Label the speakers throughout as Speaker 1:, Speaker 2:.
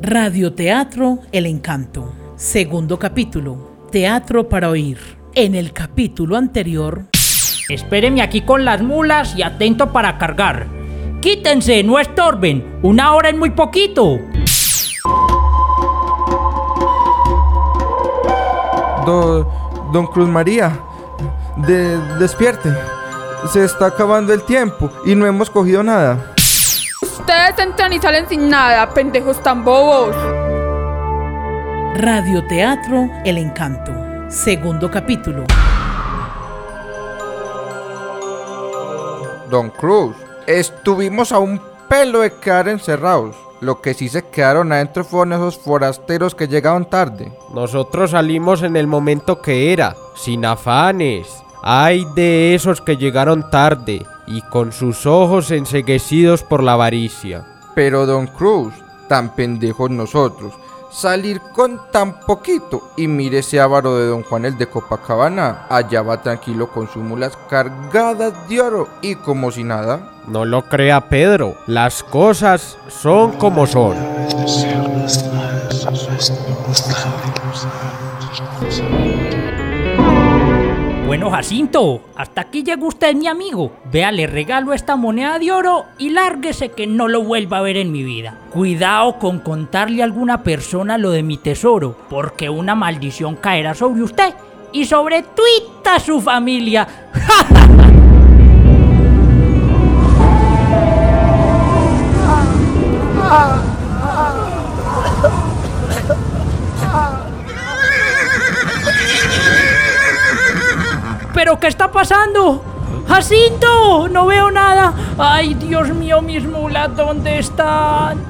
Speaker 1: Radioteatro El Encanto. Segundo capítulo. Teatro para oír. En el capítulo anterior.
Speaker 2: Espéreme aquí con las mulas y atento para cargar. Quítense, no estorben. Una hora es muy poquito.
Speaker 3: don Cruz María, de, despierte. Se está acabando el tiempo y no hemos cogido nada.
Speaker 4: Ustedes entran y salen sin nada, pendejos tan bobos.
Speaker 1: Radioteatro El Encanto. Segundo capítulo.
Speaker 3: Don Cruz, estuvimos a un pelo de quedar encerrados. Lo que sí se quedaron adentro fueron esos forasteros que llegaron tarde.
Speaker 5: Nosotros salimos en el momento que era, sin afanes. Hay de esos que llegaron tarde y con sus ojos enseguecidos por la avaricia.
Speaker 3: Pero don Cruz, tan pendejos nosotros, salir con tan poquito y mire ese avaro de don Juan el de Copacabana, allá va tranquilo con sus mulas cargadas de oro y como si nada.
Speaker 5: No lo crea Pedro, las cosas son como son.
Speaker 2: Bueno, Jacinto, hasta aquí llega usted, mi amigo. Vea, le regalo esta moneda de oro y lárguese que no lo vuelva a ver en mi vida. Cuidado con contarle a alguna persona lo de mi tesoro, porque una maldición caerá sobre usted y sobre tuita su familia. ¿Pero qué está pasando? ¡Jacinto! No veo nada. ¡Ay, Dios mío, mis mulas, ¿dónde están?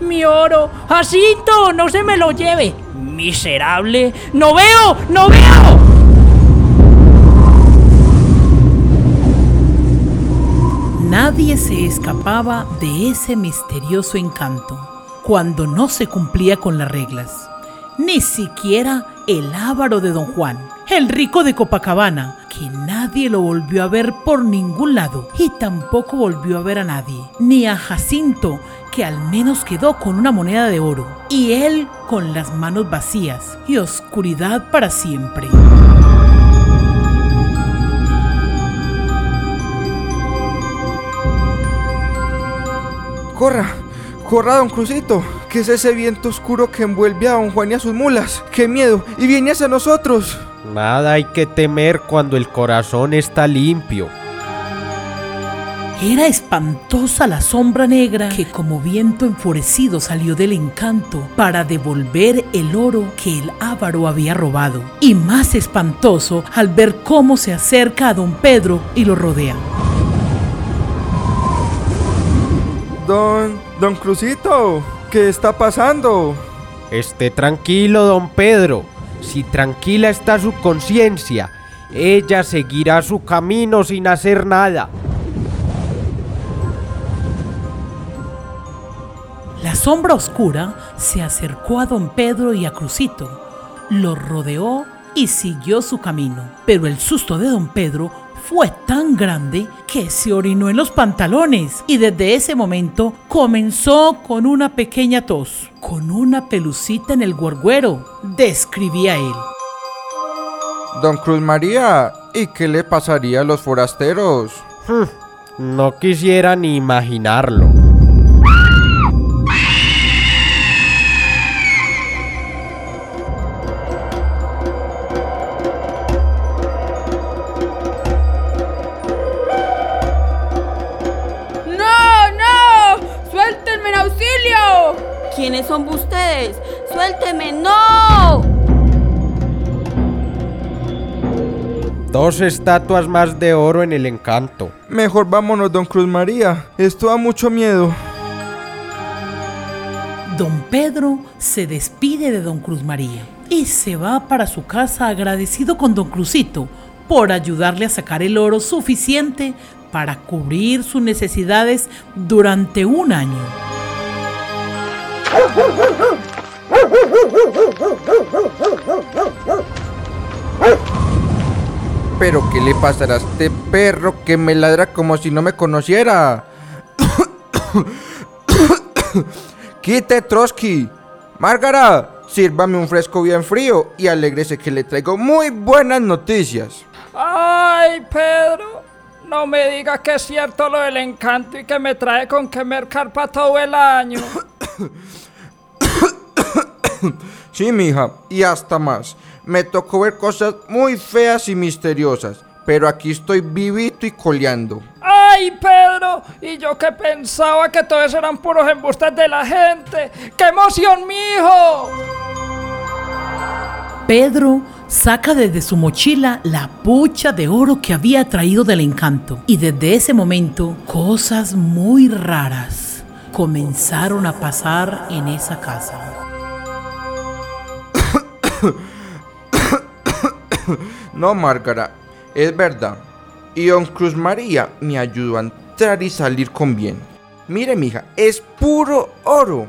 Speaker 2: Mi oro. ¡Jacinto! No se me lo lleve. Miserable. ¡No veo! ¡No veo!
Speaker 1: Nadie se escapaba de ese misterioso encanto cuando no se cumplía con las reglas. Ni siquiera el ávaro de don Juan, el rico de Copacabana, que nadie lo volvió a ver por ningún lado y tampoco volvió a ver a nadie, ni a Jacinto, que al menos quedó con una moneda de oro, y él con las manos vacías y oscuridad para siempre.
Speaker 3: ¡Corra! ¡Corra, don Crucito! ¿Qué es ese viento oscuro que envuelve a don Juan y a sus mulas? ¡Qué miedo! ¡Y viene hacia nosotros!
Speaker 5: Nada hay que temer cuando el corazón está limpio.
Speaker 1: Era espantosa la sombra negra que como viento enfurecido salió del encanto para devolver el oro que el ávaro había robado. Y más espantoso al ver cómo se acerca a don Pedro y lo rodea.
Speaker 3: Don... Don Crucito, ¿qué está pasando?
Speaker 5: Esté tranquilo, don Pedro. Si tranquila está su conciencia, ella seguirá su camino sin hacer nada.
Speaker 1: La sombra oscura se acercó a don Pedro y a Crucito, lo rodeó y siguió su camino. Pero el susto de don Pedro fue tan grande que se orinó en los pantalones y desde ese momento comenzó con una pequeña tos, con una pelucita en el gorguero, describía él.
Speaker 3: Don Cruz María, ¿y qué le pasaría a los forasteros?
Speaker 5: No quisiera ni imaginarlo.
Speaker 4: Auxilio!
Speaker 6: ¿Quiénes son ustedes? ¡Suélteme! ¡No!
Speaker 5: Dos estatuas más de oro en el encanto.
Speaker 3: Mejor vámonos, don Cruz María. Esto da mucho miedo.
Speaker 1: Don Pedro se despide de don Cruz María y se va para su casa agradecido con don Crucito por ayudarle a sacar el oro suficiente para cubrir sus necesidades durante un año.
Speaker 3: Pero ¿qué le pasará a este perro que me ladra como si no me conociera? Quite Trotsky. Márgara, sírvame un fresco bien frío y alégrese que le traigo muy buenas noticias.
Speaker 7: Ay, Pedro, no me diga que es cierto lo del encanto y que me trae con que mercar para todo el año.
Speaker 3: Sí, mija, y hasta más. Me tocó ver cosas muy feas y misteriosas, pero aquí estoy vivito y coleando.
Speaker 7: ¡Ay, Pedro! Y yo que pensaba que todos eran puros embustes de la gente. ¡Qué emoción, mijo!
Speaker 1: Pedro saca desde su mochila la pucha de oro que había traído del encanto. Y desde ese momento, cosas muy raras comenzaron a pasar en esa casa.
Speaker 3: No, Márgara, es verdad. Y don Cruz María me ayudó a entrar y salir con bien. Mire, mija, es puro oro.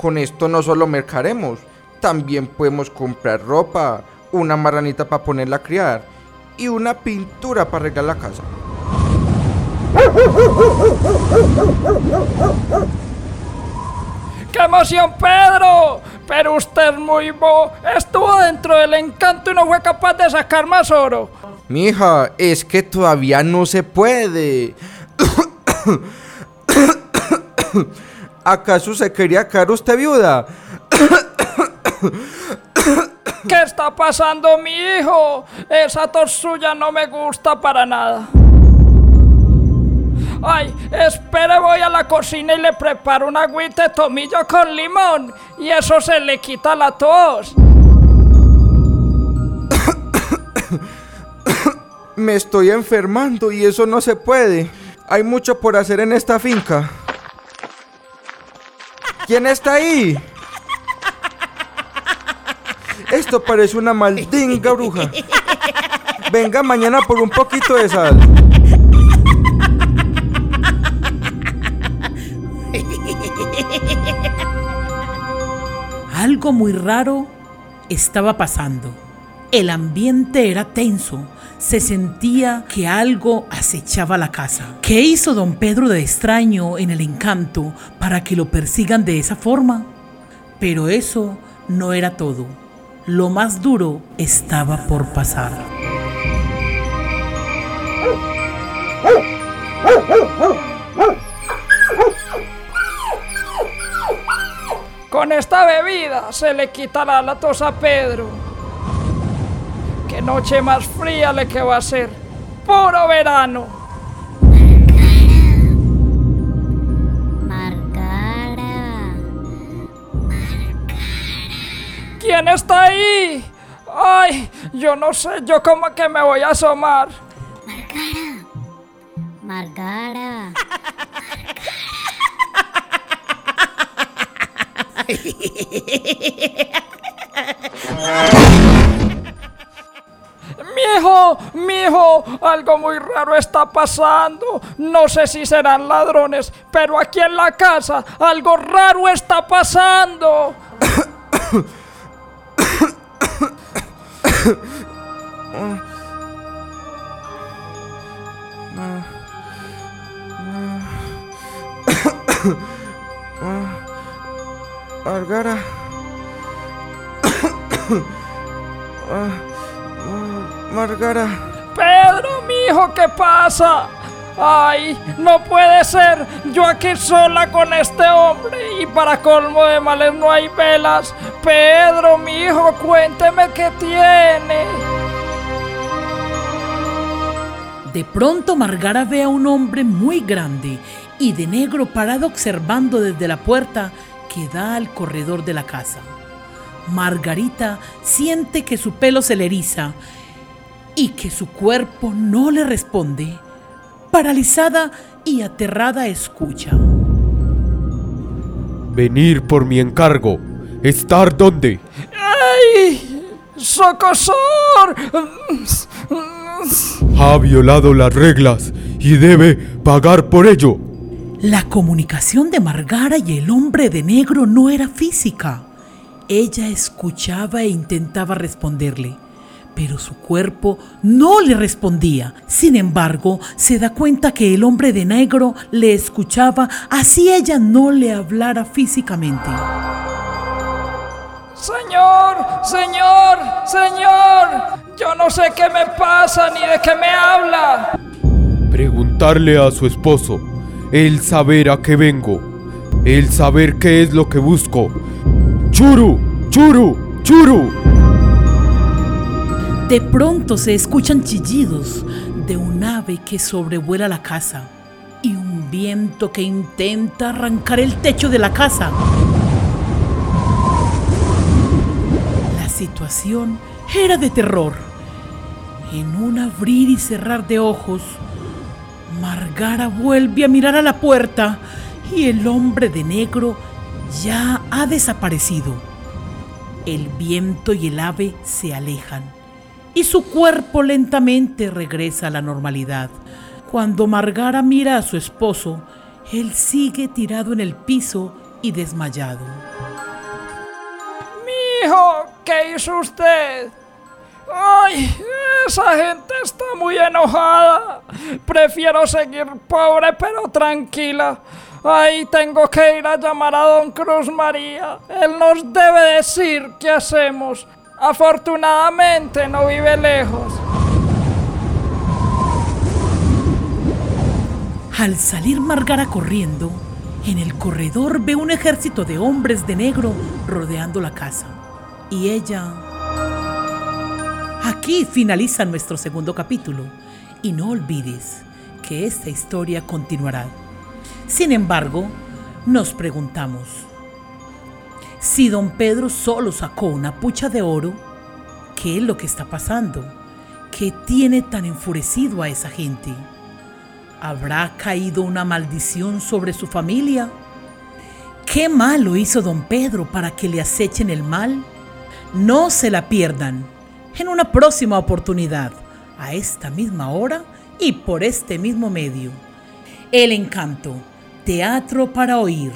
Speaker 3: Con esto no solo mercaremos, también podemos comprar ropa, una marranita para ponerla a criar y una pintura para arreglar la casa.
Speaker 7: ¡Qué emoción, Pedro! Pero usted es muy bo. Estuvo dentro del encanto y no fue capaz de sacar más oro.
Speaker 3: Mija, es que todavía no se puede. ¿Acaso se quería quedar usted viuda?
Speaker 7: ¿Qué está pasando, mi hijo? Esa tos suya no me gusta para nada. Ay, espere, voy a la cocina y le preparo un agüita de tomillo con limón. Y eso se le quita la tos.
Speaker 3: Me estoy enfermando y eso no se puede. Hay mucho por hacer en esta finca. ¿Quién está ahí? Esto parece una maldinga bruja. Venga mañana por un poquito de sal.
Speaker 1: Algo muy raro estaba pasando. El ambiente era tenso. Se sentía que algo acechaba la casa. ¿Qué hizo don Pedro de extraño en el encanto para que lo persigan de esa forma? Pero eso no era todo. Lo más duro estaba por pasar.
Speaker 7: Con esta bebida se le quitará la tos a Pedro. Qué noche más fría le que va a ser. Puro verano.
Speaker 8: Marcara.
Speaker 7: ¿Quién está ahí? Ay, yo no sé, yo como que me voy a asomar.
Speaker 8: Marcara.
Speaker 7: Mijo, mijo, algo muy raro está pasando. No sé si serán ladrones, pero aquí en la casa algo raro está pasando.
Speaker 3: Margara. Ah, ah, Margara.
Speaker 7: Pedro, mijo, ¿qué pasa? Ay, no puede ser. Yo aquí sola con este hombre y para colmo de males no hay velas. Pedro, mi hijo, cuénteme qué tiene.
Speaker 1: De pronto Margara ve a un hombre muy grande y de negro parado observando desde la puerta que da al corredor de la casa. Margarita siente que su pelo se le eriza y que su cuerpo no le responde. Paralizada y aterrada escucha.
Speaker 5: Venir por mi encargo. ¿Estar dónde?
Speaker 7: ¡Ay! ¡Socosor!
Speaker 5: Ha violado las reglas y debe pagar por ello.
Speaker 1: La comunicación de Margara y el hombre de negro no era física. Ella escuchaba e intentaba responderle, pero su cuerpo no le respondía. Sin embargo, se da cuenta que el hombre de negro le escuchaba así ella no le hablara físicamente.
Speaker 7: Señor, señor, señor, yo no sé qué me pasa ni de qué me habla.
Speaker 5: Preguntarle a su esposo, el saber a qué vengo, el saber qué es lo que busco. Churu, churu, churu.
Speaker 1: De pronto se escuchan chillidos de un ave que sobrevuela la casa y un viento que intenta arrancar el techo de la casa. La situación era de terror. En un abrir y cerrar de ojos, Margara vuelve a mirar a la puerta y el hombre de negro ya ha desaparecido. El viento y el ave se alejan y su cuerpo lentamente regresa a la normalidad. Cuando Margara mira a su esposo, él sigue tirado en el piso y desmayado.
Speaker 7: Hijo, ¿qué hizo usted? Ay, esa gente está muy enojada. Prefiero seguir pobre pero tranquila. Ay, tengo que ir a llamar a don Cruz María. Él nos debe decir qué hacemos. Afortunadamente no vive lejos.
Speaker 1: Al salir Margara corriendo, en el corredor ve un ejército de hombres de negro rodeando la casa. Y ella... Aquí finaliza nuestro segundo capítulo. Y no olvides que esta historia continuará. Sin embargo, nos preguntamos, si don Pedro solo sacó una pucha de oro, ¿qué es lo que está pasando? ¿Qué tiene tan enfurecido a esa gente? ¿Habrá caído una maldición sobre su familia? ¿Qué malo hizo don Pedro para que le acechen el mal? No se la pierdan en una próxima oportunidad, a esta misma hora y por este mismo medio. El encanto, teatro para oír.